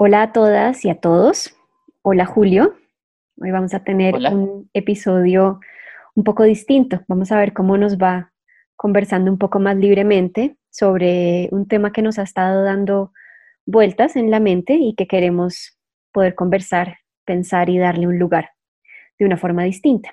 Hola a todas y a todos. Hola Julio. Hoy vamos a tener un episodio un poco distinto. Vamos a ver cómo nos va conversando un poco más libremente sobre un tema que nos ha estado dando vueltas en la mente y que queremos poder conversar, pensar y darle un lugar de una forma distinta.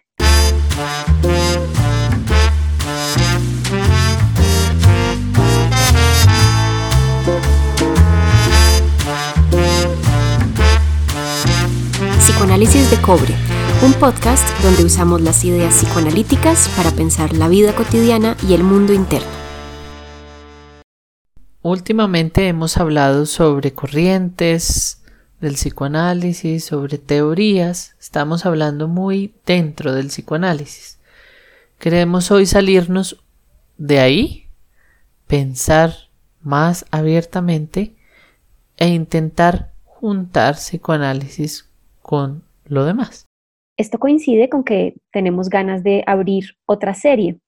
Psicoanálisis de Cobre, un podcast donde usamos las ideas psicoanalíticas para pensar la vida cotidiana y el mundo interno. Últimamente hemos hablado sobre corrientes del psicoanálisis, sobre teorías, estamos hablando muy dentro del psicoanálisis. Queremos hoy salirnos de ahí, pensar más abiertamente e intentar juntar psicoanálisis con lo demás. Esto coincide con que tenemos ganas de abrir otra serie.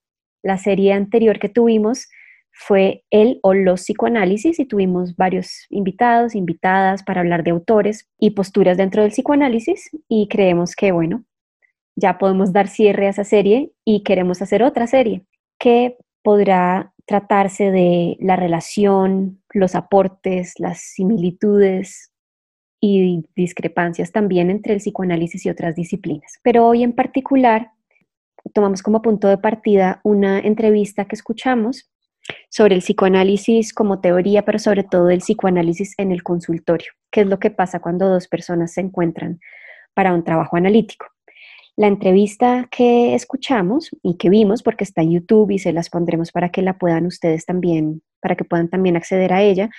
La serie anterior que tuvimos fue el o los psicoanálisis y tuvimos varios invitados, invitadas para hablar de autores y posturas dentro del psicoanálisis y creemos que, bueno, ya podemos dar cierre a esa serie y queremos hacer otra serie que podrá tratarse de la relación, los aportes, las similitudes, y discrepancias también entre el psicoanálisis y otras disciplinas. Pero hoy en particular tomamos como punto de partida una entrevista que escuchamos sobre el psicoanálisis como teoría, pero sobre todo el psicoanálisis en el consultorio, qué es lo que pasa cuando dos personas se encuentran para un trabajo analítico. La entrevista que escuchamos y que vimos, porque está en YouTube y se las pondremos para que la puedan ustedes también, para que puedan también acceder a ella,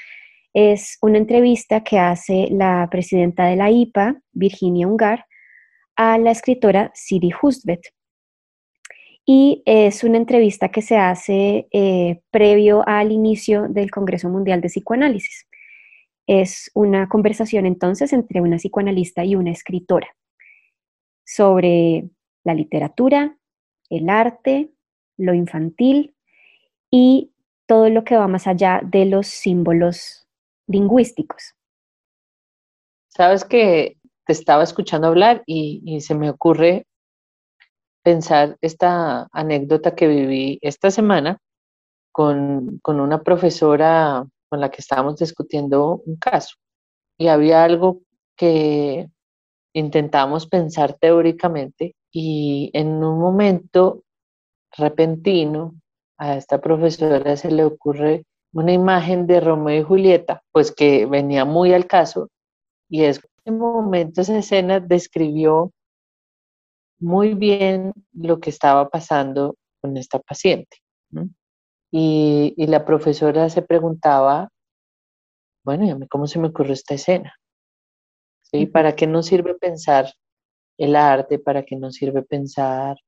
es una entrevista que hace la presidenta de la IPA, Virginia Ungar, a la escritora Siri Hustvedt. Y es una entrevista que se hace eh, previo al inicio del Congreso Mundial de Psicoanálisis. Es una conversación entonces entre una psicoanalista y una escritora sobre la literatura, el arte, lo infantil y todo lo que va más allá de los símbolos lingüísticos. Sabes que te estaba escuchando hablar y, se me ocurre pensar esta anécdota que viví esta semana con, con, una profesora con la que estábamos discutiendo un caso. Y había algo que intentamos pensar teóricamente y en un momento repentino a esta profesora se le ocurre una imagen de Romeo y Julieta, pues que venía muy al caso, y es en momento esa escena describió muy bien lo que estaba pasando con esta paciente. Y, la profesora se preguntaba, bueno, ¿y a mí cómo se me ocurrió esta escena? ¿Sí? ¿Para qué nos sirve pensar el arte? ¿Para qué nos sirve pensar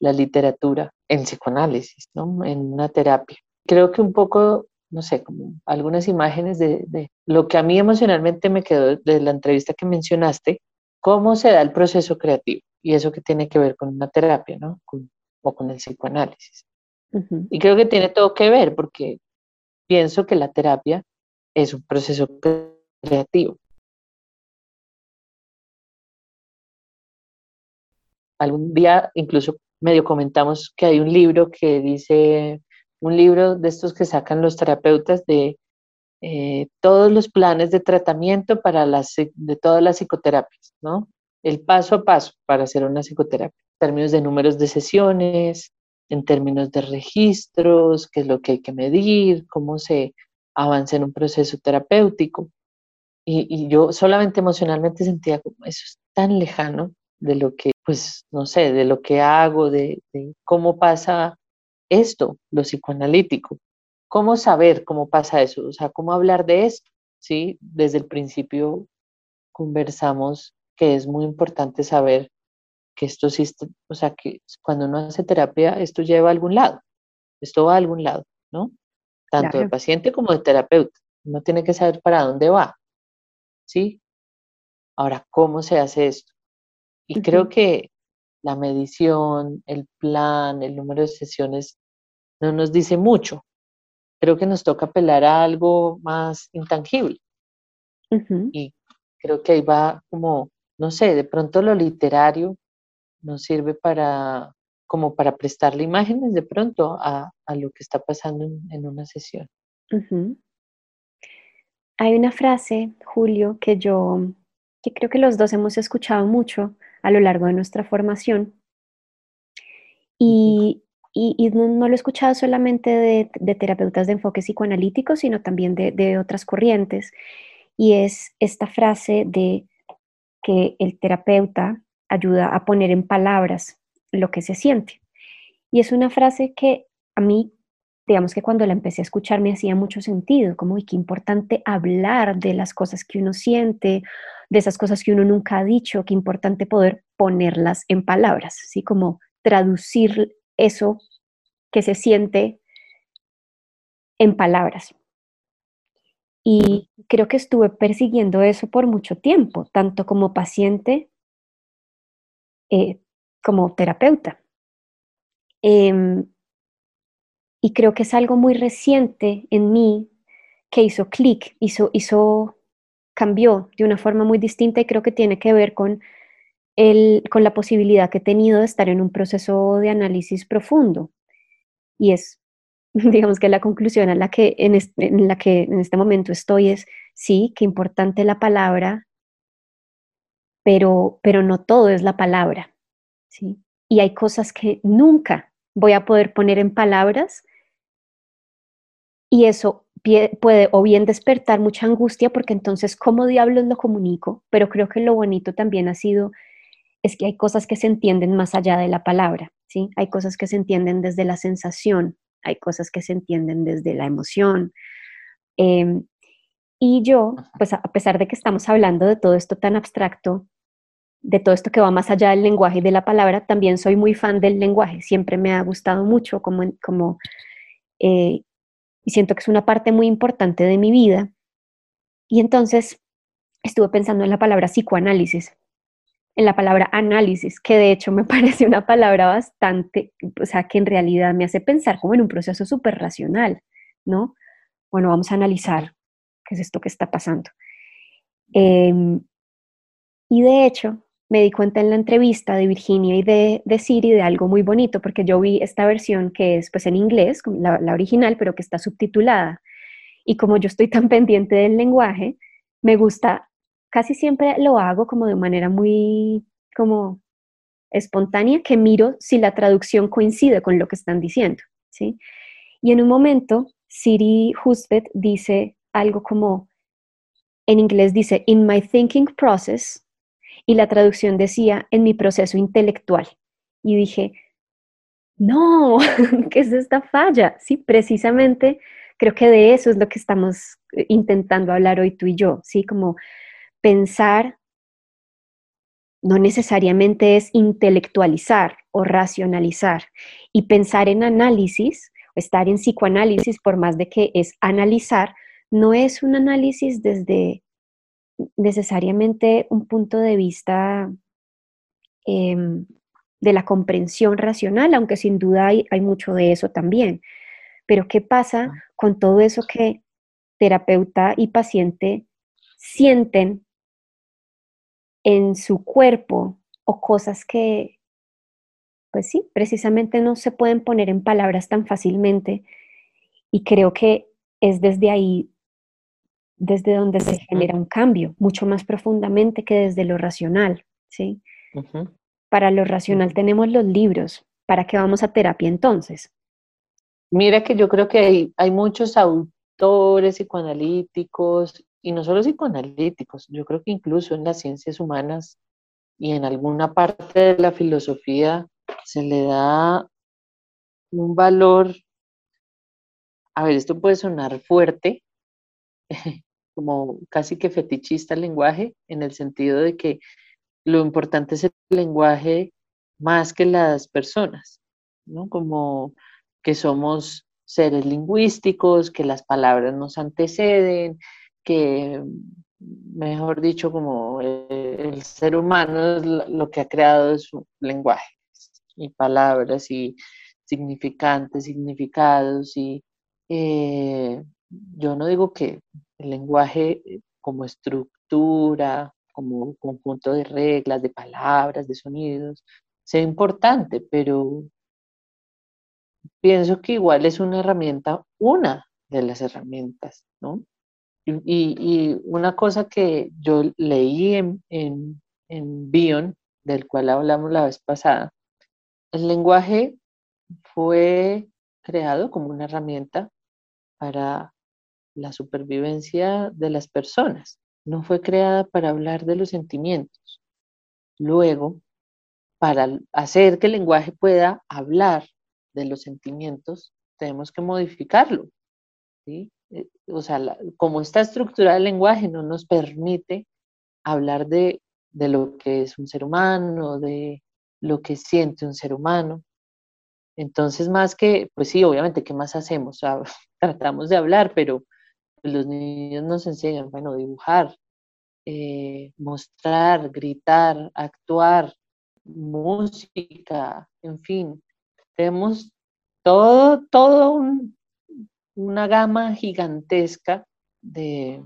la literatura en psicoanálisis, ¿no? en una terapia? Creo que un poco no sé, como algunas imágenes de, lo que a mí emocionalmente me quedó de la entrevista que mencionaste, cómo se da el proceso creativo y eso que tiene que ver con una terapia, ¿no? o con el psicoanálisis. Y creo que tiene todo que ver porque pienso que la terapia es un proceso creativo. Algún día incluso medio comentamos que hay un libro que dice un libro de estos que sacan los terapeutas de eh, todos los planes de tratamiento para las, de todas las psicoterapias, ¿no? El paso a paso para hacer una psicoterapia, en términos de números de sesiones, en términos de registros, qué es lo que hay que medir, cómo se avanza en un proceso terapéutico. Y, yo solamente emocionalmente sentía como eso es tan lejano de lo que, pues, no sé, de lo que hago, de, de cómo pasa esto, lo psicoanalítico. ¿Cómo saber cómo pasa eso? O sea, ¿cómo hablar de esto? ¿Sí? Desde el principio conversamos que es muy importante saber que esto sí, o sea, que cuando uno hace terapia, esto lleva a algún lado, esto va a algún lado, ¿no? Tanto de paciente como de terapeuta. Uno tiene que saber para dónde va, ¿sí? Ahora, ¿cómo se hace esto? Y creo que la medición, el plan, el número de sesiones no nos dice mucho. Creo que nos toca apelar a algo más intangible. Y creo que ahí va como, no sé, de pronto lo literario nos sirve para como para prestarle imágenes de pronto a, lo que está pasando en, una sesión. Hay una frase, Julio, que yo, que creo que los dos hemos escuchado mucho a lo largo de nuestra formación. Y, no, lo he escuchado solamente de, terapeutas de enfoque psicoanalítico, sino también de, otras corrientes. Y es esta frase de que el terapeuta ayuda a poner en palabras lo que se siente. Y es una frase que a mí, digamos que cuando la empecé a escuchar me hacía mucho sentido, como, y qué importante hablar de las cosas que uno siente, de esas cosas que uno nunca ha dicho, qué importante poder ponerlas en palabras, así como traducir eso que se siente en palabras. Y creo que estuve persiguiendo eso por mucho tiempo, tanto como paciente eh, como terapeuta. Em, y creo que es algo muy reciente en mí que hizo clic, hizo, hizo, cambió de una forma muy distinta y creo que tiene que ver con, el, con la posibilidad que he tenido de estar en un proceso de análisis profundo. Y es, digamos que la conclusión a la que en, en la que en este momento estoy es, sí, qué importante la palabra, pero, pero no todo es la palabra. ¿sí? Y hay cosas que nunca voy a poder poner en palabras y eso puede o bien despertar mucha angustia porque entonces, ¿cómo diablos lo comunico? Pero creo que lo bonito también ha sido es que hay cosas que se entienden más allá de la palabra, ¿sí? Hay cosas que se entienden desde la sensación, hay cosas que se entienden desde la emoción. Em, y yo, pues a pesar de que estamos hablando de todo esto tan abstracto, de todo esto que va más allá del lenguaje y de la palabra, también soy muy fan del lenguaje. Siempre me ha gustado mucho como, como eh, y siento que es una parte muy importante de mi vida. Y entonces estuve pensando en la palabra psicoanálisis, en la palabra análisis, que de hecho me parece una palabra bastante, o sea, que en realidad me hace pensar como en un proceso súper racional, ¿no? Bueno, vamos a analizar qué es esto que está pasando. Em, y de hecho, me di cuenta en la entrevista de Virginia y de, de Siri de algo muy bonito, porque yo vi esta versión que es pues en inglés, la, original, pero que está subtitulada. Y como yo estoy tan pendiente del lenguaje, me gusta, casi siempre lo hago como de manera muy como espontánea, que miro si la traducción coincide con lo que están diciendo, ¿sí? Y en un momento, Siri Husbet dice algo como, en inglés dice, in my thinking process, y la traducción decía en mi proceso intelectual. Y dije, no, ¿qué es esta falla? Sí, precisamente creo que de eso es lo que estamos eh, intentando hablar hoy tú y yo, ¿sí? Como pensar no necesariamente es intelectualizar o racionalizar. Y pensar en análisis, o estar en psicoanálisis, por más de que es analizar, no es un análisis desde necesariamente un punto de vista em, de la comprensión racional, aunque sin duda hay, hay, mucho de eso también. Pero ¿qué pasa con todo eso que terapeuta y paciente sienten en su cuerpo o cosas que, pues sí, precisamente no se pueden poner en palabras tan fácilmente? Y creo que es desde ahí desde donde se genera un cambio, mucho más profundamente que desde lo racional, ¿sí? Para lo racional tenemos los libros, ¿para qué vamos a terapia entonces? Mira que yo creo que hay, hay muchos autores psicoanalíticos, y no solo psicoanalíticos, yo creo que incluso en las ciencias humanas y en alguna parte de la filosofía se le da un valor, a ver, esto puede sonar fuerte, como casi que fetichista el lenguaje, en el sentido de que lo importante es el lenguaje más que las personas, ¿no? Como que somos seres lingüísticos, que las palabras nos anteceden, que, mejor dicho, como el, ser humano lo que ha creado es un lenguaje y palabras y significantes, significados y eh, yo no digo que el lenguaje eh, como estructura, como un conjunto de reglas, de palabras, de sonidos, sea importante, pero pienso que igual es una herramienta, una de las herramientas, ¿no? Y, una cosa que yo leí en, en, en Bion, del cual hablamos la vez pasada, el lenguaje fue creado como una herramienta para la supervivencia de las personas, no fue creada para hablar de los sentimientos. Luego, para hacer que el lenguaje pueda hablar de los sentimientos, tenemos que modificarlo. ¿sí? Eh, o sea, como está estructurado el lenguaje no nos permite hablar de, de lo que es un ser humano, de lo que siente un ser humano. Entonces, más que, pues sí, obviamente, ¿qué más hacemos? tratamos de hablar, pero los niños nos enseñan, bueno, dibujar, eh, mostrar, gritar, actuar, música, en fin, tenemos todo, todo una gama gigantesca de,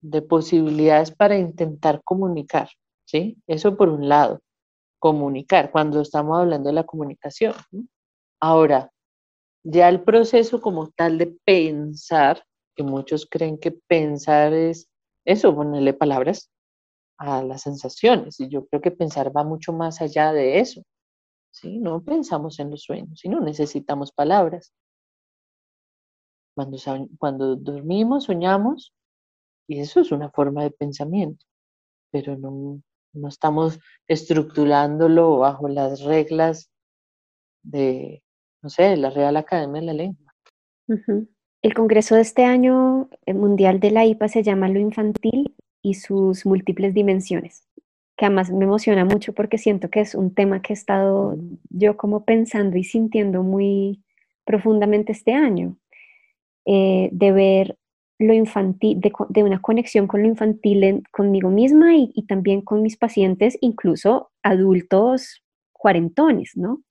de posibilidades para intentar comunicar, ¿sí? Eso por un lado, comunicar, cuando estamos hablando de la comunicación. Ahora, ya el proceso como tal de pensar, que muchos creen que pensar es eso, ponerle palabras a las sensaciones, y yo creo que pensar va mucho más allá de eso. ¿sí? No pensamos en los sueños, sino necesitamos palabras. Cuando, cuando dormimos, soñamos, y eso es una forma de pensamiento, pero no, no estamos estructurándolo bajo las reglas de, no sé, la Real Academia de la Lengua. El congreso de este año el mundial de la IPA se llama Lo Infantil y sus múltiples dimensiones, que además me emociona mucho porque siento que es un tema que he estado yo como pensando y sintiendo muy profundamente este año, eh, de ver lo infantil, de, una conexión con lo infantil conmigo misma y, y, también con mis pacientes, incluso adultos cuarentones, ¿no?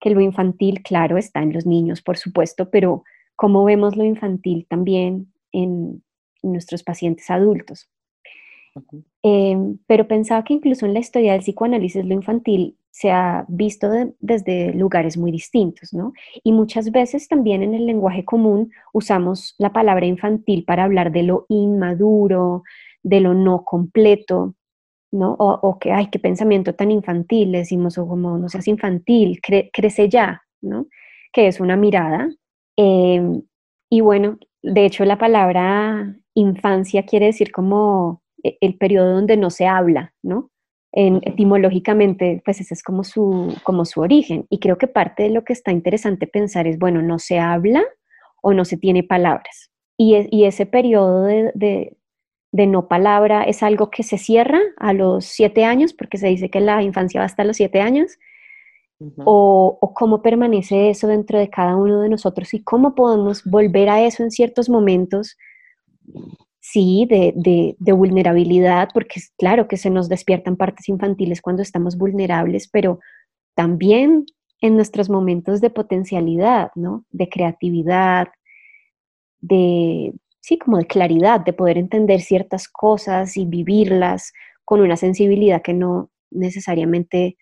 Que lo infantil, claro, está en los niños, por supuesto, pero cómo vemos lo infantil también en nuestros pacientes adultos. Em, pero pensaba que incluso en la historia del psicoanálisis lo infantil se ha visto desde lugares muy distintos, ¿no? Y muchas veces también en el lenguaje común usamos la palabra infantil para hablar de lo inmaduro, de lo no completo, ¿no? O, que, ay, qué pensamiento tan infantil, decimos, o como no seas infantil, crece ya, ¿no? Que es una mirada. Em, y bueno, de hecho la palabra infancia quiere decir como e, el periodo donde no se habla, ¿no? En, etimológicamente, pues ese es como su, como su origen. Y creo que parte de lo que está interesante pensar es, bueno, no se habla o no se tiene palabras. Y, y ese periodo de, de, no palabra es algo que se cierra a los siete años, porque se dice que la infancia va hasta los siete años. O, cómo permanece eso dentro de cada uno de nosotros y cómo podemos volver a eso en ciertos momentos sí, de, vulnerabilidad, porque es claro que se nos despiertan partes infantiles cuando estamos vulnerables, pero también en nuestros momentos de potencialidad, ¿no? De creatividad, de, sí, como de claridad, de poder entender ciertas cosas y vivirlas con una sensibilidad que no necesariamente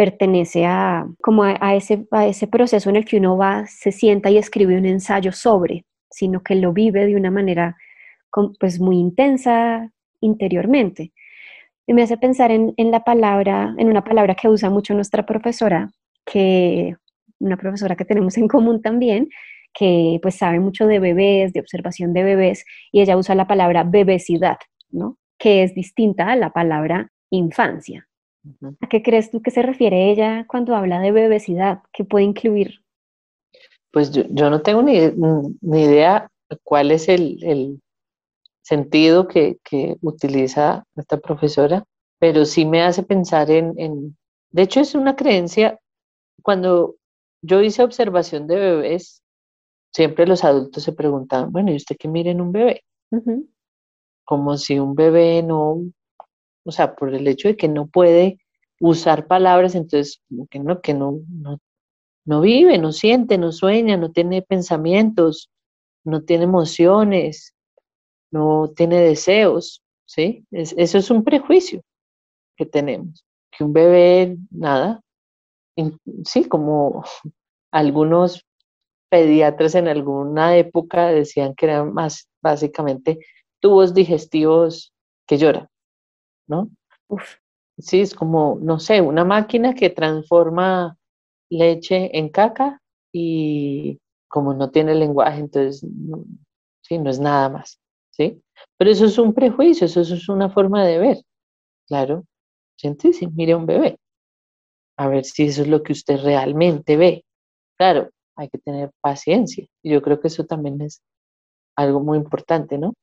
pertenece a, como a, ese, a ese proceso en el que uno va, se sienta y escribe un ensayo sobre, sino que lo vive de una manera pues muy intensa interiormente. Y me hace pensar en, la palabra, en una palabra que usa mucho nuestra profesora, que una profesora que tenemos en común también, que pues sabe mucho de bebés, de observación de bebés, y ella usa la palabra bebesidad, ¿no? Que es distinta a la palabra infancia. ¿A qué crees tú que se refiere ella cuando habla de bebesidad? ¿Qué puede incluir? Pues yo, no tengo ni, idea cuál es el, sentido que, utiliza esta profesora, pero sí me hace pensar en, de hecho es una creencia, cuando yo hice observación de bebés, siempre los adultos se preguntaban, bueno, ¿y usted qué mira en un bebé? Como si un bebé no, o sea, por el hecho de que no puede usar palabras, entonces como que no, que no, no, no vive, no siente, no sueña, no tiene pensamientos, no tiene emociones, no tiene deseos, ¿sí? eso es un prejuicio que tenemos, que un bebé, nada, sí, como algunos pediatras en alguna época decían que eran más básicamente tubos digestivos que lloran, ¿no? Sí, es como, no sé, una máquina que transforma leche en caca y como no tiene lenguaje, entonces, sí, no es nada más, ¿sí? Pero eso es un prejuicio, eso, es una forma de ver, claro. Siente, sí, mire un bebé, a ver si eso es lo que usted realmente ve. Claro, hay que tener paciencia. Y yo creo que eso también es algo muy importante, ¿no?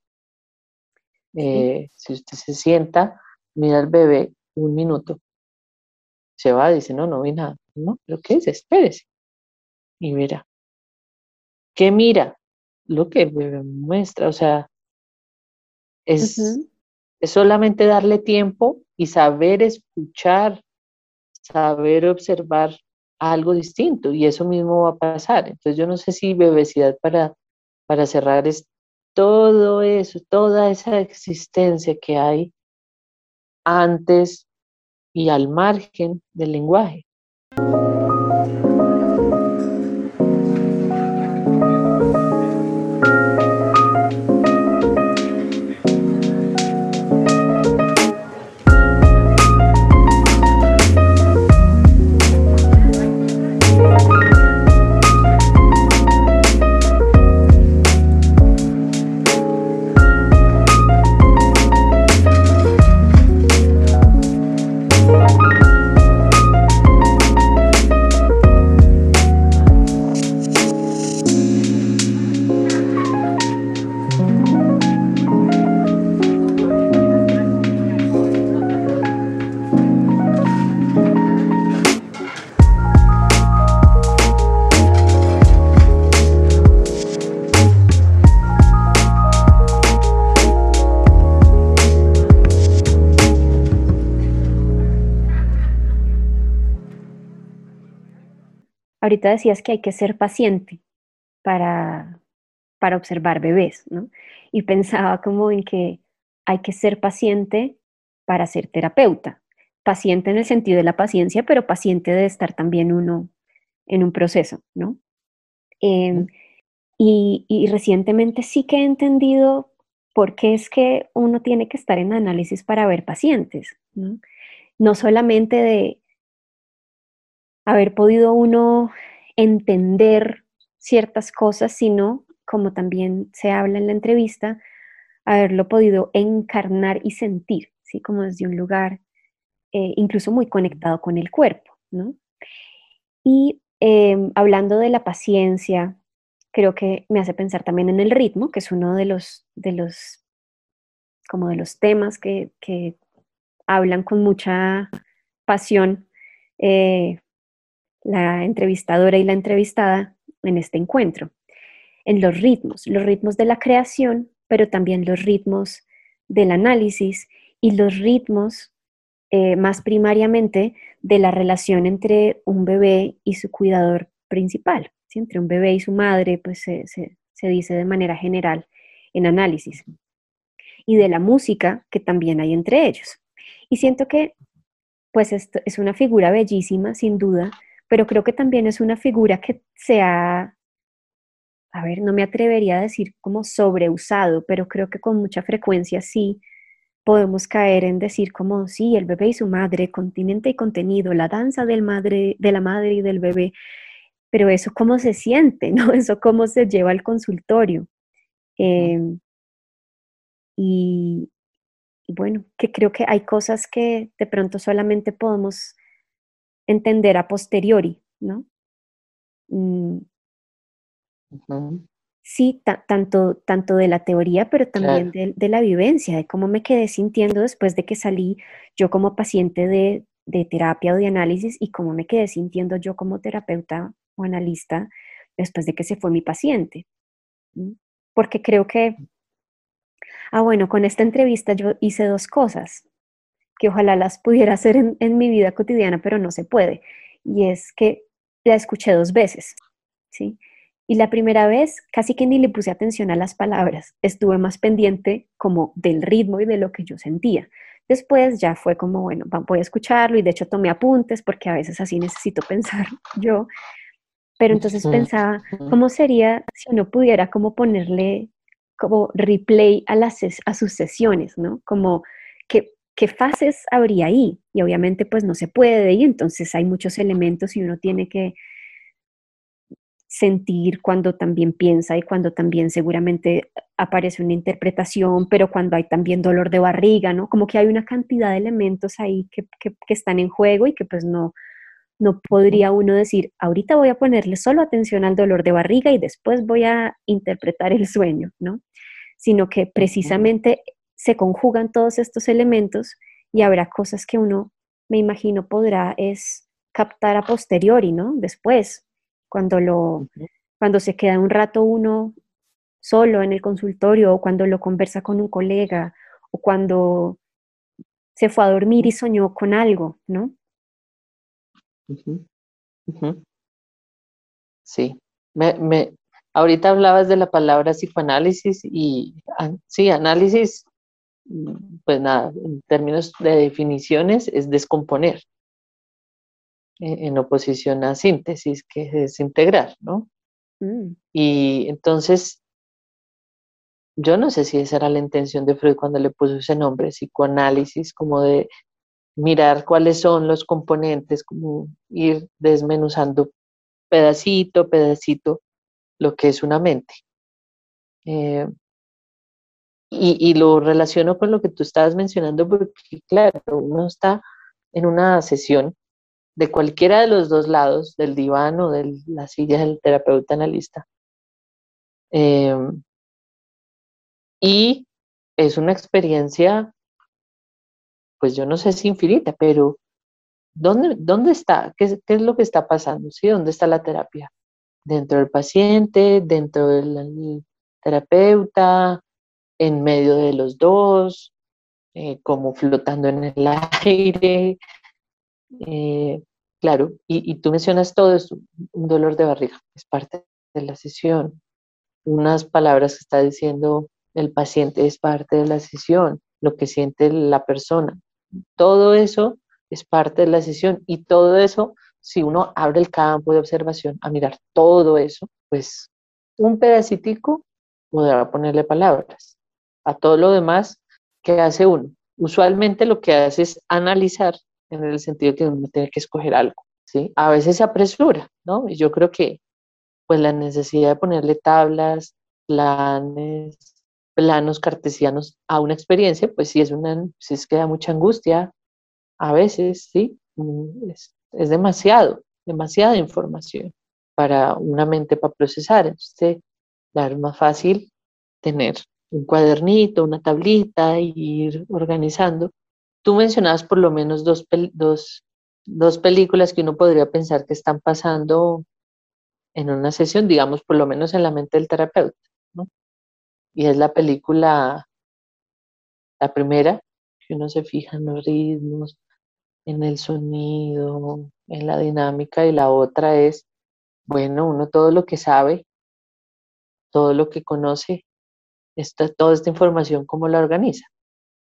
Eh, si usted se sienta, mira al bebé un minuto, se va, dice, no, no vi nada. No, pero ¿qué es? Espérese. Y mira. ¿Qué mira? Lo que el bebé muestra, o sea, es, es solamente darle tiempo y saber escuchar, saber observar algo distinto y eso mismo va a pasar. Entonces yo no sé si bebecidad para, para cerrar es todo eso, toda esa existencia que hay antes y al margen del lenguaje. Ahorita decías que hay que ser paciente para, para observar bebés, ¿no? Y pensaba como en que hay que ser paciente para ser terapeuta. Paciente en el sentido de la paciencia, pero paciente de estar también uno en un proceso, ¿no? Em, y, y, recientemente sí que he entendido por qué es que uno tiene que estar en análisis para ver pacientes, ¿no? No solamente de haber podido uno entender ciertas cosas, sino, como también se habla en la entrevista, haberlo podido encarnar y sentir, ¿sí? como desde un lugar eh, incluso muy conectado con el cuerpo. ¿no? Y em, hablando de la paciencia, creo que me hace pensar también en el ritmo, que es uno de los, de los, como de los temas que, hablan con mucha pasión eh, la entrevistadora y la entrevistada en este encuentro, en los ritmos, los ritmos de la creación, pero también los ritmos del análisis y los ritmos eh, más primariamente de la relación entre un bebé y su cuidador principal, entre un bebé y su madre, pues se, se dice de manera general en análisis, y de la música que también hay entre ellos. Y siento que pues esto es una figura bellísima, sin duda, pero creo que también es una figura que se ha, a ver, no me atrevería a decir como sobreusado, pero creo que con mucha frecuencia sí podemos caer en decir como, sí, el bebé y su madre, continente y contenido, la danza del madre, de la madre y del bebé, pero eso cómo se siente, ¿no? Eso cómo se lleva al consultorio. Em, y, y bueno, que creo que hay cosas que de pronto solamente podemos entender a posteriori, ¿no? Mm. Sí, tanto, tanto de la teoría, pero también de, la vivencia, de cómo me quedé sintiendo después de que salí yo como paciente de, terapia o de análisis y cómo me quedé sintiendo yo como terapeuta o analista después de que se fue mi paciente. Porque creo que, ah, bueno, con esta entrevista yo hice dos cosas que ojalá las pudiera hacer en, mi vida cotidiana, pero no se puede. Y es que la escuché dos veces, ¿sí? Y la primera vez casi que ni le puse atención a las palabras, estuve más pendiente como del ritmo y de lo que yo sentía. Después ya fue como, bueno, voy a escucharlo y de hecho tomé apuntes porque a veces así necesito pensar yo. Pero entonces pensaba, ¿cómo sería si uno pudiera como ponerle como replay a, las, a sus sesiones, ¿no? Como qué fases habría ahí. Y obviamente pues no se puede y entonces hay muchos elementos y uno tiene que sentir cuando también piensa y cuando también seguramente aparece una interpretación, pero cuando hay también dolor de barriga, ¿no? Como que hay una cantidad de elementos ahí que, que, están en juego y que pues no, no podría uno decir, ahorita voy a ponerle solo atención al dolor de barriga y después voy a interpretar el sueño, ¿no? Sino que precisamente se conjugan todos estos elementos y habrá cosas que uno, me imagino, podrá es captar a posteriori, ¿no? Después, cuando, lo, cuando se queda un rato uno solo en el consultorio o cuando lo conversa con un colega o cuando se fue a dormir y soñó con algo, ¿no? Sí, me, ahorita hablabas de la palabra psicoanálisis y sí, análisis, pues nada, en términos de definiciones es descomponer. E-, en oposición a síntesis, que es integrar, ¿no? Mm. Y entonces, yo no sé si esa era la intención de Freud cuando le puso ese nombre, psicoanálisis, como de mirar cuáles son los componentes, como ir desmenuzando pedacito, pedacito, lo que es una mente. Eh, y, y, lo relaciono con lo que tú estabas mencionando, porque claro, uno está en una sesión de cualquiera de los dos lados, del diván o de la silla del terapeuta analista. Em, y es una experiencia, pues yo no sé si infinita, pero ¿dónde, dónde está? ¿Qué, ¿Qué, es lo que está pasando? ¿Sí? ¿Dónde está la terapia? ¿Dentro del paciente? ¿Dentro del terapeuta? ¿En medio de los dos? Eh, como flotando en el aire, eh, claro, y, tú mencionas todo esto, un dolor de barriga, es parte de la sesión. Unas palabras que está diciendo el paciente es parte de la sesión, lo que siente la persona. Todo eso es parte de la sesión y todo eso, si uno abre el campo de observación a mirar todo eso, pues un pedacitico podrá ponerle palabras. A todo lo demás, ¿qué hace uno? Usualmente lo que hace es analizar en el sentido que uno tiene que escoger algo, ¿sí? A veces se apresura, ¿no? Y yo creo que pues la necesidad de ponerle tablas, planes, planos cartesianos a una experiencia, pues sí es una, sí es que da mucha angustia, a veces, ¿sí? Mm, es, es demasiado, demasiada información para una mente para procesar. Entonces, claro, es más fácil tener un cuadernito, una tablita, e ir organizando Tú mencionabas por lo menos dos, dos, películas que uno podría pensar que están pasando en una sesión, digamos, por lo menos en la mente del terapeuta, ¿no? Y es la película, la primera, que uno se fija en los ritmos, en el sonido, en la dinámica, y la otra es, bueno, uno todo lo que sabe, todo lo que conoce, esta, toda esta información, ¿cómo la organiza?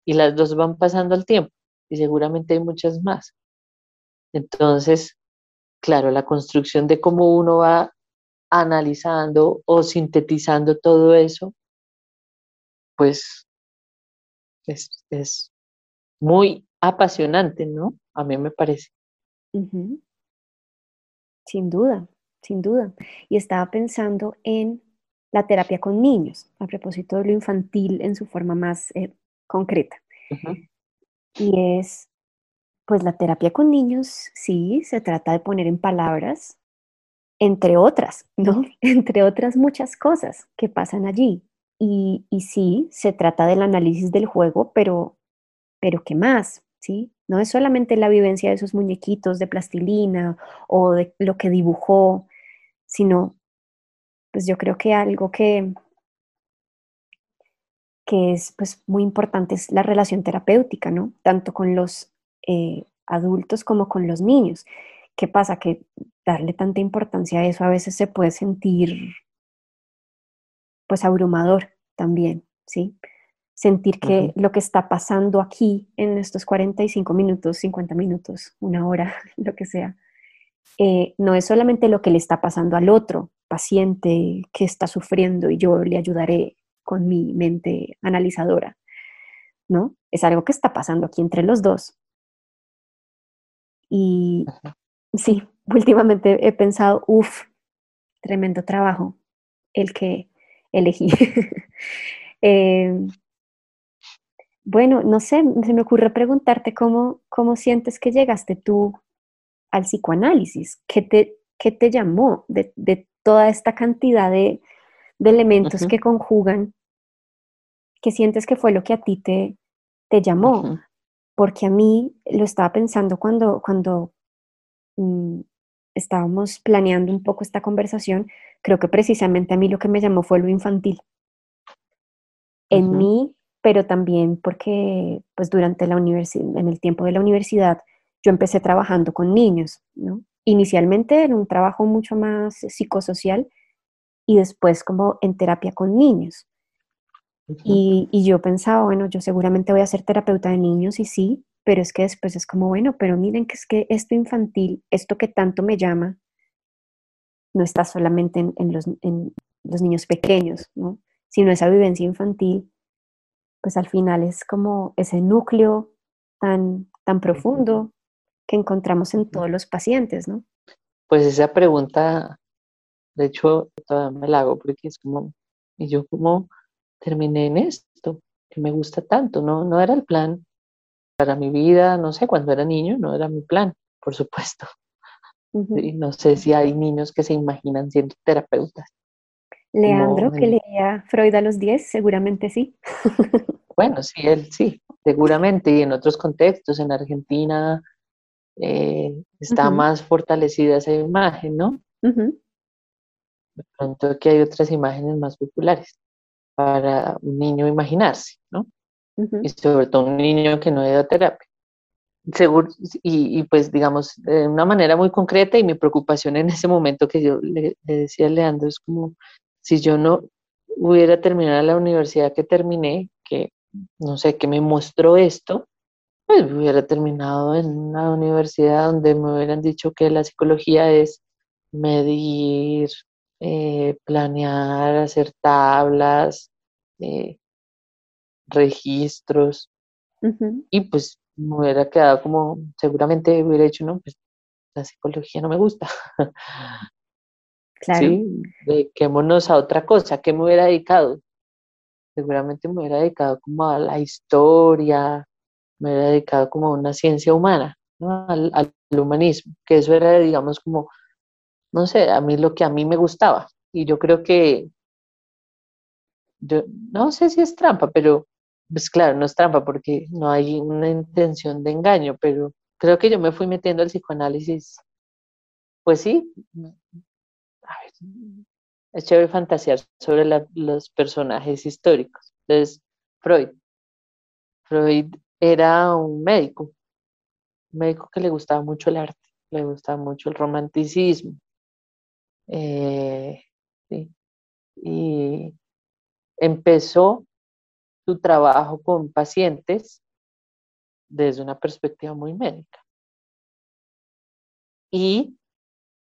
y las dos van pasando al tiempo y seguramente hay muchas más. Entonces, claro, la construcción de cómo uno va analizando o sintetizando todo eso, pues es, muy apasionante, ¿no? A mí me parece. Sin duda, sin duda. Y estaba pensando en la terapia con niños, a propósito de lo infantil en su forma más eh, concreta. Y es, pues la terapia con niños, sí, se trata de poner en palabras, entre otras, ¿no? entre otras muchas cosas que pasan allí. Y, y sí, se trata del análisis del juego, pero, pero ¿qué más? ¿Sí? No es solamente la vivencia de esos muñequitos de plastilina o de lo que dibujó, sino, pues yo creo que algo que, que es pues, muy importante es la relación terapéutica, ¿no? Tanto con los eh, adultos como con los niños. ¿Qué pasa? Que darle tanta importancia a eso a veces se puede sentir pues abrumador también, ¿sí? Sentir que lo que está pasando aquí en estos 45 minutos, 50 minutos, una hora, lo que sea, eh, no es solamente lo que le está pasando al otro paciente que está sufriendo y yo le ayudaré con mi mente analizadora, ¿no? Es algo que está pasando aquí entre los dos. Y sí, últimamente he pensado, uff, tremendo trabajo el que elegí. Em, bueno, no sé, se me ocurre preguntarte cómo, cómo sientes que llegaste tú al psicoanálisis, qué te, qué te llamó de, toda esta cantidad de, elementos que conjugan, qué sientes que fue lo que a ti te, te llamó, porque a mí lo estaba pensando cuando, cuando mm, estábamos planeando un poco esta conversación, creo que precisamente a mí lo que me llamó fue lo infantil. En mí, pero también porque pues durante la universidad, en el tiempo de la universidad, yo empecé trabajando con niños, ¿no? Inicialmente en un trabajo mucho más psicosocial y después como en terapia con niños. y, y, yo pensaba, bueno, yo seguramente voy a ser terapeuta de niños y sí, pero es que después es como, bueno, pero miren que es que esto infantil, esto que tanto me llama, no está solamente en, los, los, niños pequeños, ¿no? sino esa vivencia infantil, pues al final es como ese núcleo tan, tan profundo que encontramos en todos los pacientes, ¿no? Pues esa pregunta, de hecho, todavía me la hago porque es como, ¿y yo cómo terminé en esto? Que me gusta tanto, ¿no? No era el plan para mi vida, no sé, cuando era niño no era mi plan, por supuesto. y no sé si hay niños que se imaginan siendo terapeutas. Leandro, que leía Freud a los 10, seguramente sí. bueno, sí, él sí, seguramente, y en otros contextos, en Argentina, eh, está más fortalecida esa imagen, ¿no? De pronto que hay otras imágenes más populares para un niño imaginarse, ¿no? y sobre todo un niño que no ha ido a terapia. Seguro, y, pues digamos, de una manera muy concreta y mi preocupación en ese momento que yo le, decía a Leandro es como si yo no hubiera terminado la universidad que terminé, que no sé, que me mostró esto, pues hubiera terminado en una universidad donde me hubieran dicho que la psicología es medir, eh, planear, hacer tablas, eh, registros, y pues me hubiera quedado como, seguramente hubiera dicho, no, pues la psicología no me gusta. Claro. Sí, dediquémonos a otra cosa, ¿qué me hubiera dedicado? Seguramente me hubiera dedicado como a la historia, me hubiera dedicado como a una ciencia humana, al, al, humanismo, que eso era, digamos, como, no sé, a mí lo que a mí me gustaba. Y yo creo que, yo no sé si es trampa, pero pues claro, no es trampa porque no hay una intención de engaño, pero creo que yo me fui metiendo al psicoanálisis. Pues sí, es chévere fantasear sobre los personajes históricos. Entonces, Freud. Freud era un médico, un médico que le gustaba mucho el arte, le gustaba mucho el romanticismo. Eh, y empezó su trabajo con pacientes desde una perspectiva muy médica. Y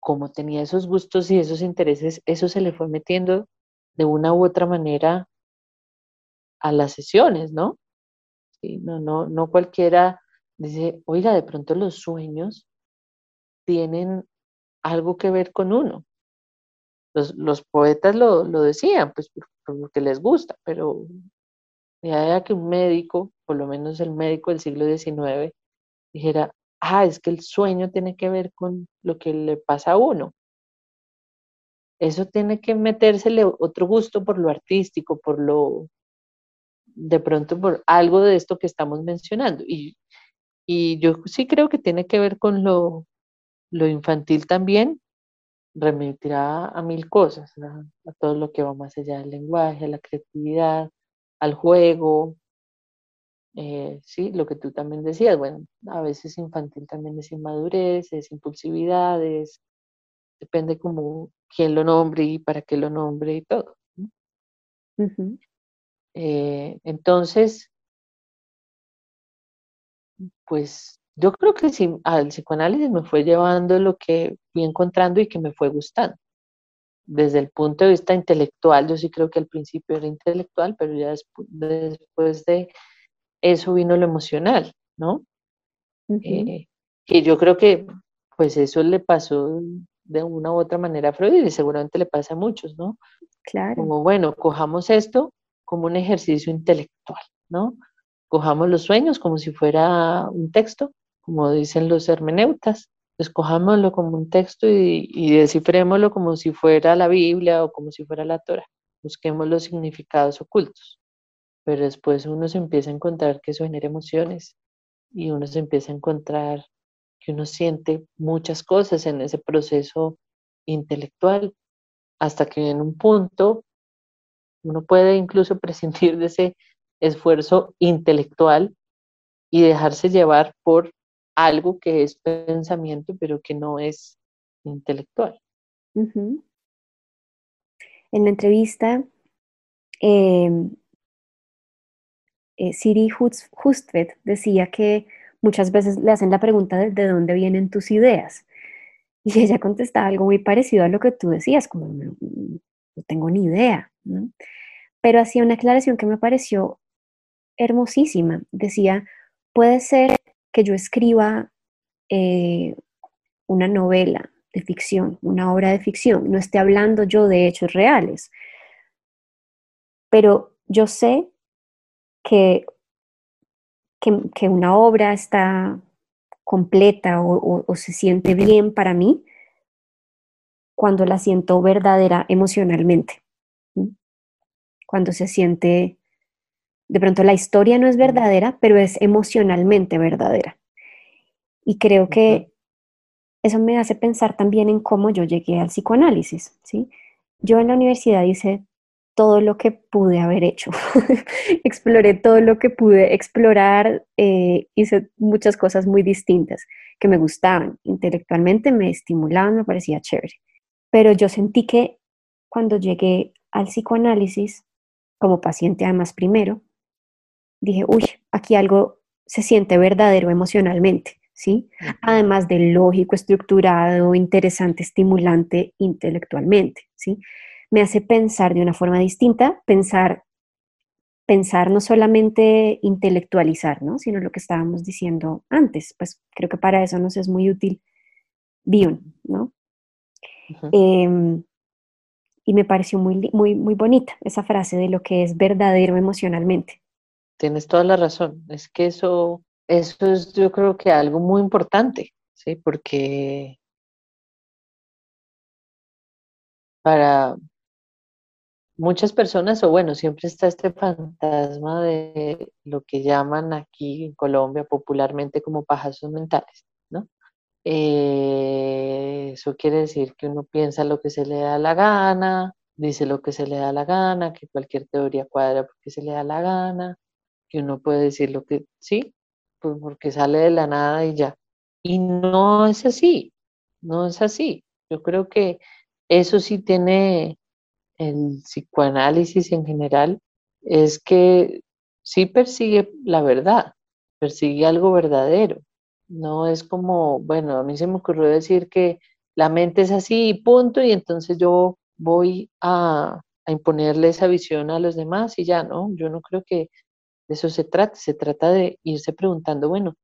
como tenía esos gustos y esos intereses, eso se le fue metiendo de una u otra manera a las sesiones, ¿no? No, no, no cualquiera dice, oiga, de pronto los sueños tienen algo que ver con uno. Los, poetas lo, lo decían, pues porque les gusta, pero ya que un médico, por lo menos el médico del siglo XIX, dijera, ah, es que el sueño tiene que ver con lo que le pasa a uno. Eso tiene que metérsele otro gusto por lo artístico, por lo, de pronto por algo de esto que estamos mencionando. Y, y yo sí creo que tiene que ver con lo, lo infantil también, remitirá a mil cosas, a todo lo que va más allá del lenguaje, a la creatividad, al juego, eh, sí, lo que tú también decías, bueno, a veces infantil también es inmadurez, es impulsividad, depende como quién lo nombre y para qué lo nombre y todo. Eh, entonces, pues yo creo que sí, al psicoanálisis me fue llevando lo que fui encontrando y que me fue gustando. Desde el punto de vista intelectual, yo sí creo que al principio era intelectual, pero ya después, de eso vino lo emocional, ¿no? Eh, que yo creo que pues eso le pasó de una u otra manera a Freud y seguramente le pasa a muchos, ¿no? Claro. Como, bueno, cojamos esto como un ejercicio intelectual, ¿no? Cojamos los sueños como si fuera un texto, como dicen los hermeneutas, escojámoslo como un texto y, y descifrémoslo como si fuera la Biblia o como si fuera la Torah. Busquemos los significados ocultos. Pero después uno se empieza a encontrar que eso genera emociones y uno se empieza a encontrar que uno siente muchas cosas en ese proceso intelectual, hasta que en un punto uno puede incluso prescindir de ese esfuerzo intelectual y dejarse llevar por algo que es pensamiento, pero que no es intelectual. En la entrevista, em, eh, Siri Hustvedt decía que muchas veces le hacen la pregunta de, de dónde vienen tus ideas. Y ella contestaba algo muy parecido a lo que tú decías, como no, tengo ni idea, Pero hacía una aclaración que me pareció hermosísima. Decía, puede ser que yo escriba eh, una novela de ficción, una obra de ficción, no esté hablando yo de hechos reales, pero yo sé que que, una obra está completa o, se siente bien para mí cuando la siento verdadera emocionalmente. Cuando se siente, de pronto la historia no es verdadera, pero es emocionalmente verdadera. Y creo que eso me hace pensar también en cómo yo llegué al psicoanálisis. ¿sí? Yo en la universidad hice todo lo que pude haber hecho. Exploré todo lo que pude explorar, eh, hice muchas cosas muy distintas que me gustaban, intelectualmente me estimulaban, me parecía chévere. Pero yo sentí que cuando llegué al psicoanálisis, como paciente además primero, dije, uy, aquí algo se siente verdadero emocionalmente, ¿sí? Además de lógico, estructurado, interesante, estimulante intelectualmente, ¿sí? me hace pensar de una forma distinta, pensar, pensar no solamente intelectualizar, ¿no? sino lo que estábamos diciendo antes, pues creo que para eso nos es muy útil Bion, ¿no? Em, y me pareció muy, muy, muy bonita esa frase de lo que es verdadero emocionalmente. Tienes toda la razón, es que eso, eso es yo creo que algo muy importante, ¿sí? Porque para, muchas personas, o bueno, siempre está este fantasma de lo que llaman aquí en Colombia popularmente como pajasos mentales. Eh, eso quiere decir que uno piensa lo que se le da la gana, dice lo que se le da la gana, que cualquier teoría cuadra porque se le da la gana, que uno puede decir lo que sí, pues porque sale de la nada y ya. Y no es así, no es así. Yo creo que eso sí tiene el psicoanálisis en general es que sí persigue la verdad, persigue algo verdadero. No es como, bueno, a mí se me ocurrió decir que la mente es así y punto, y entonces yo voy a, imponerle esa visión a los demás y ya, ¿no? Yo no creo que de eso se trata, se trata de irse preguntando, bueno,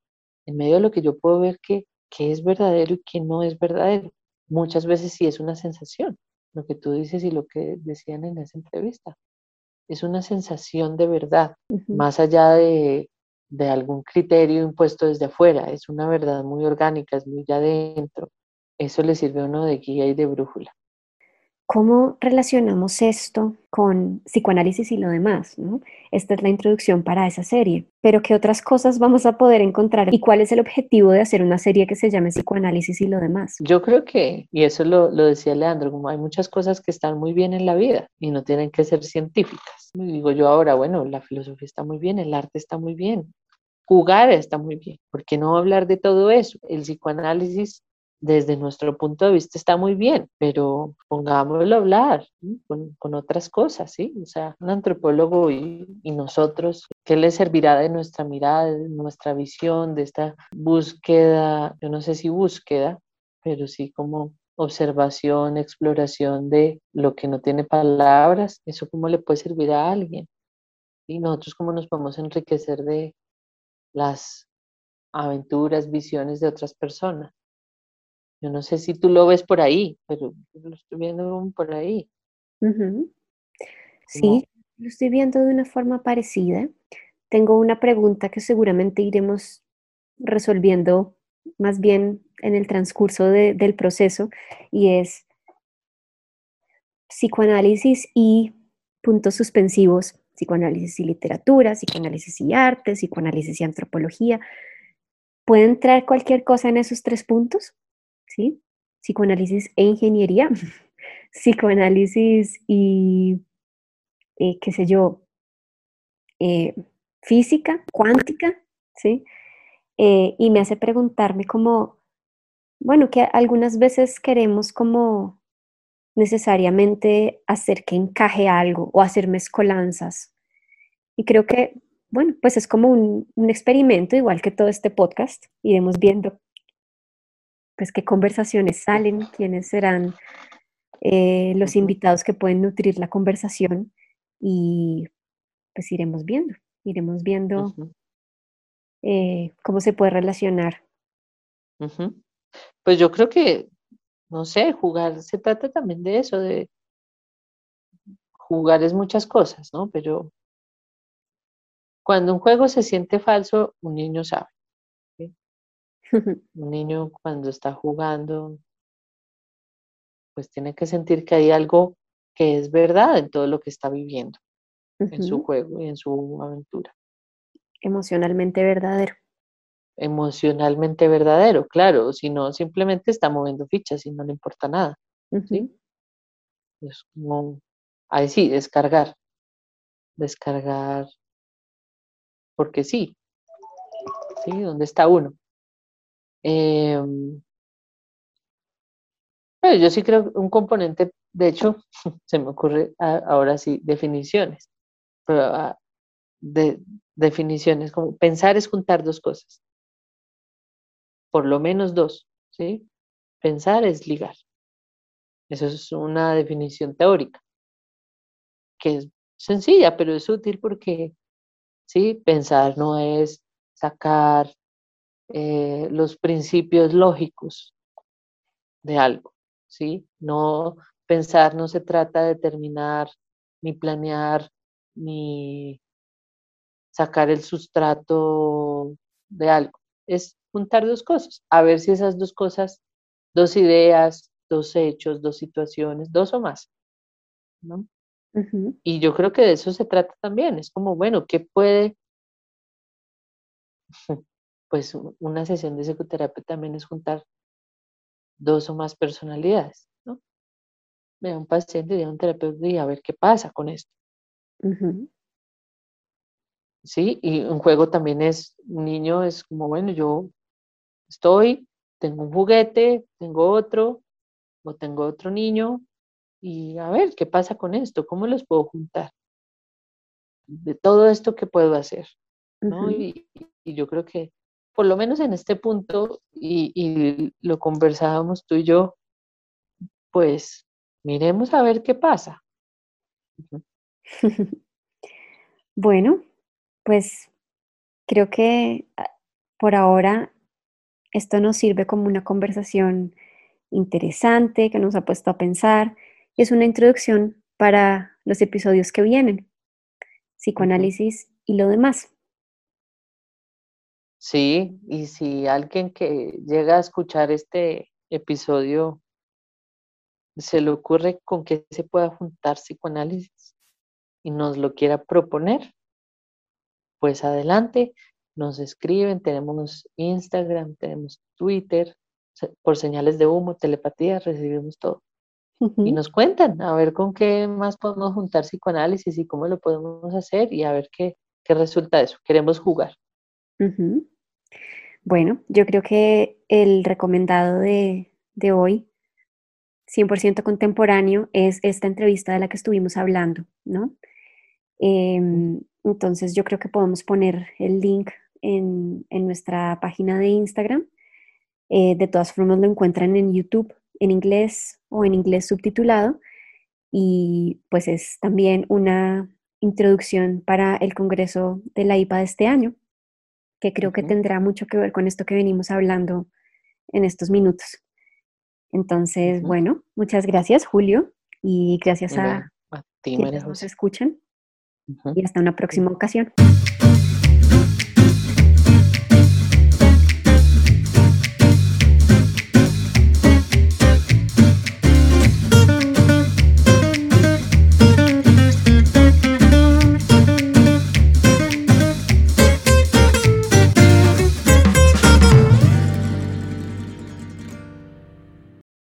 en medio de lo que yo puedo ver que, que es verdadero y que no es verdadero. Muchas veces sí es una sensación, lo que tú dices y lo que decían en esa entrevista. Es una sensación de verdad, más allá de, de, algún criterio impuesto desde afuera, es una verdad muy orgánica, es muy adentro. Eso le sirve a uno de guía y de brújula. ¿Cómo relacionamos esto con psicoanálisis y lo demás? Esta es la introducción para esa serie. Pero ¿qué otras cosas vamos a poder encontrar? ¿Y cuál es el objetivo de hacer una serie que se llame psicoanálisis y lo demás? Yo creo que, y eso lo, lo decía Leandro, como hay muchas cosas que están muy bien en la vida y no tienen que ser científicas. Digo yo ahora, bueno, la filosofía está muy bien, el arte está muy bien, jugar está muy bien. ¿Por qué no hablar de todo eso? El psicoanálisis desde nuestro punto de vista está muy bien, pero pongámoslo a hablar con, otras cosas, ¿sí? O sea, un antropólogo y, y, nosotros, ¿qué le servirá de nuestra mirada, de nuestra visión, de esta búsqueda, yo no sé si búsqueda, pero sí como observación, exploración de lo que no tiene palabras, eso cómo le puede servir a alguien. Y nosotros cómo nos podemos enriquecer de las aventuras, visiones de otras personas. Yo no sé si tú lo ves por ahí, pero lo estoy viendo por ahí. Sí, lo estoy viendo de una forma parecida. Tengo una pregunta que seguramente iremos resolviendo más bien en el transcurso del proceso y es psicoanálisis y puntos suspensivos, psicoanálisis y literatura, psicoanálisis y arte, psicoanálisis y antropología. ¿Puede entrar cualquier cosa en esos tres puntos? ¿Sí? Psicoanálisis e ingeniería, psicoanálisis y, eh, qué sé yo, eh, física, cuántica, ¿sí? Eh, y me hace preguntarme como, bueno, que algunas veces queremos como necesariamente hacer que encaje algo o hacer mezcolanzas. Y creo que, bueno, pues es como un, experimento, igual que todo este podcast, iremos viendo pues qué conversaciones salen, quiénes serán eh, los invitados que pueden nutrir la conversación y pues iremos viendo, iremos viendo eh, cómo se puede relacionar. Pues yo creo que, no sé, jugar se trata también de eso, de jugar es muchas cosas, ¿no? Pero cuando un juego se siente falso, un niño sabe. un niño cuando está jugando, pues tiene que sentir que hay algo que es verdad en todo lo que está viviendo, en su juego y en su aventura emocionalmente verdadero. Emocionalmente verdadero, claro, si no, simplemente está moviendo fichas y no le importa nada. ¿sí? Es como, ahí sí, descargar, descargar, porque sí, ¿sí? ¿Dónde está uno? Eh, yo sí creo que un componente, de hecho, se me ocurre ahora sí, definiciones, ah, de definiciones, como pensar es juntar dos cosas, por lo menos dos, ¿sí? Pensar es ligar. Eso es una definición teórica, que es sencilla, pero es útil porque, ¿sí? Pensar no es sacar eh, los principios lógicos de algo, ¿sí? No, pensar no se trata de determinar, ni planear, ni sacar el sustrato de algo. Es juntar dos cosas, a ver si esas dos cosas, dos ideas, dos hechos, dos situaciones, dos o más. ¿no? Y yo creo que de eso se trata también. Es como, bueno, ¿qué puede? Pues una sesión de psicoterapia también es juntar dos o más personalidades, ¿no? Ve un paciente y a un terapeuta y a ver qué pasa con esto. ¿sí? Y un juego también es, un niño es como, bueno, yo estoy, tengo un juguete, tengo otro, o tengo otro niño, y a ver, ¿qué pasa con esto? ¿Cómo los puedo juntar? De todo esto que puedo hacer, ¿no? y, yo creo que, por lo menos en este punto, y, y lo conversábamos tú y yo, pues miremos a ver qué pasa. bueno, pues creo que ah, por ahora esto nos sirve como una conversación interesante que nos ha puesto a pensar. Es una introducción para los episodios que vienen, psicoanálisis y lo demás. Sí, y si alguien que llega a escuchar este episodio se le ocurre con que se pueda juntar psicoanálisis y nos lo quiera proponer, pues adelante, nos escriben, tenemos Instagram, tenemos Twitter, por señales de humo, telepatía, recibimos todo. Y nos cuentan a ver con qué más podemos juntar psicoanálisis y cómo lo podemos hacer y a ver qué, qué resulta de eso. Queremos jugar. Bueno, yo creo que el recomendado de, de hoy, 100% contemporáneo, es esta entrevista de la que estuvimos hablando, ¿no? Em, entonces yo creo que podemos poner el link en, nuestra página de Instagram. Eh, de todas formas lo encuentran en YouTube en inglés o en inglés subtitulado y pues es también una introducción para el Congreso de la IPA de este año, que creo que tendrá mucho que ver con esto que venimos hablando en estos minutos. Entonces, bueno, muchas gracias Julio y gracias a, ti, quienes nos escuchan y hasta una próxima ocasión.